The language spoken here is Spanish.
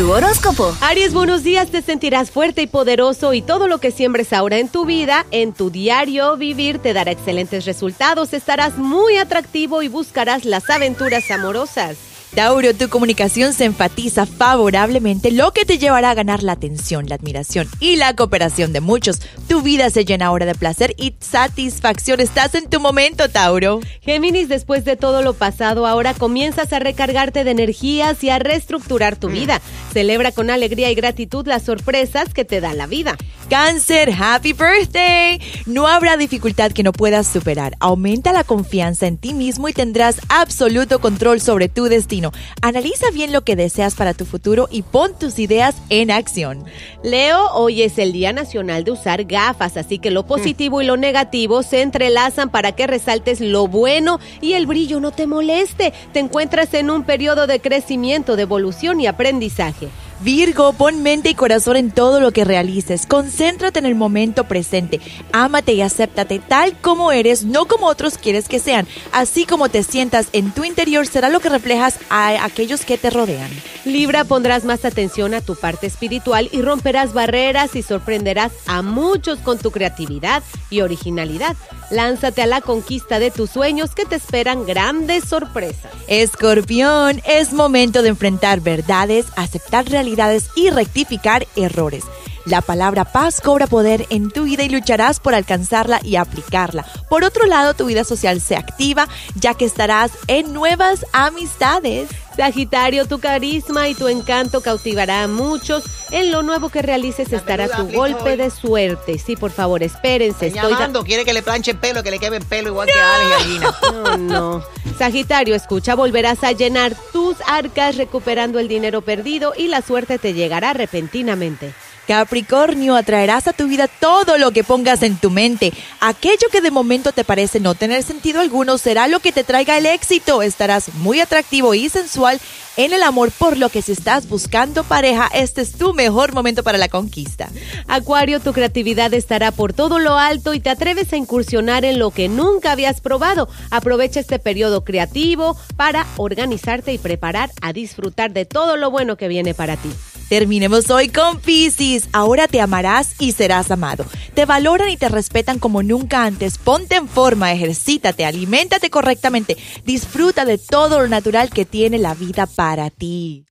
tu horóscopo. Aries, buenos días, te sentirás fuerte y poderoso y todo lo que siembres ahora en tu vida, en tu diario vivir, te dará excelentes resultados, estarás muy atractivo y buscarás las aventuras amorosas. Tauro, tu comunicación se enfatiza favorablemente, lo que te llevará a ganar la atención, la admiración y la cooperación de muchos. Tu vida se llena ahora de placer y satisfacción. Estás en tu momento, Tauro. Géminis, después de todo lo pasado, ahora comienzas a recargarte de energías y a reestructurar tu vida. Celebra con alegría y gratitud las sorpresas que te da la vida. Cáncer, happy birthday. No habrá dificultad que no puedas superar. Aumenta la confianza en ti mismo y tendrás absoluto control sobre tu destino. Analiza bien lo que deseas para tu futuro y pon tus ideas en acción. Leo, hoy es el Día Nacional de usar gafas, así que lo positivo y lo negativo se entrelazan para que resaltes lo bueno y el brillo no te moleste. Te encuentras en un periodo de crecimiento, de evolución y aprendizaje. Virgo, pon mente y corazón en todo lo que realices. Concéntrate en el momento presente. Ámate y acéptate tal como eres, no como otros quieres que sean. Así como te sientas en tu interior será lo que reflejas a aquellos que te rodean. Libra, pondrás más atención a tu parte espiritual y romperás barreras y sorprenderás a muchos con tu creatividad y originalidad. Lánzate a la conquista de tus sueños que te esperan grandes sorpresas. Escorpión, es momento de enfrentar verdades, aceptar realidades y rectificar errores. La palabra paz cobra poder en tu vida y lucharás por alcanzarla y aplicarla. Por otro lado, tu vida social se activa ya que estarás en nuevas amistades. Sagitario, tu carisma y tu encanto cautivará a muchos. En lo nuevo que realices estará tu golpe de suerte. Sí, por favor, espérense. Estoy llamando, quiere que le planche el pelo, que le queme el pelo igual que a Alex Gallina. No, no. Sagitario, escucha, volverás a llenar tus arcas recuperando el dinero perdido y la suerte te llegará repentinamente. Capricornio, atraerás a tu vida todo lo que pongas en tu mente. Aquello que de momento te parece no tener sentido alguno será lo que te traiga el éxito. Estarás muy atractivo y sensual en el amor, por lo que si estás buscando pareja, este es tu mejor momento para la conquista. Acuario, tu creatividad estará por todo lo alto y te atreves a incursionar en lo que nunca habías probado. Aprovecha este periodo creativo para organizarte y preparar a disfrutar de todo lo bueno que viene para ti. Terminemos hoy con Pisces. Ahora te amarás y serás amado. Te valoran y te respetan como nunca antes. Ponte en forma, ejercítate, aliméntate correctamente. Disfruta de todo lo natural que tiene la vida para ti.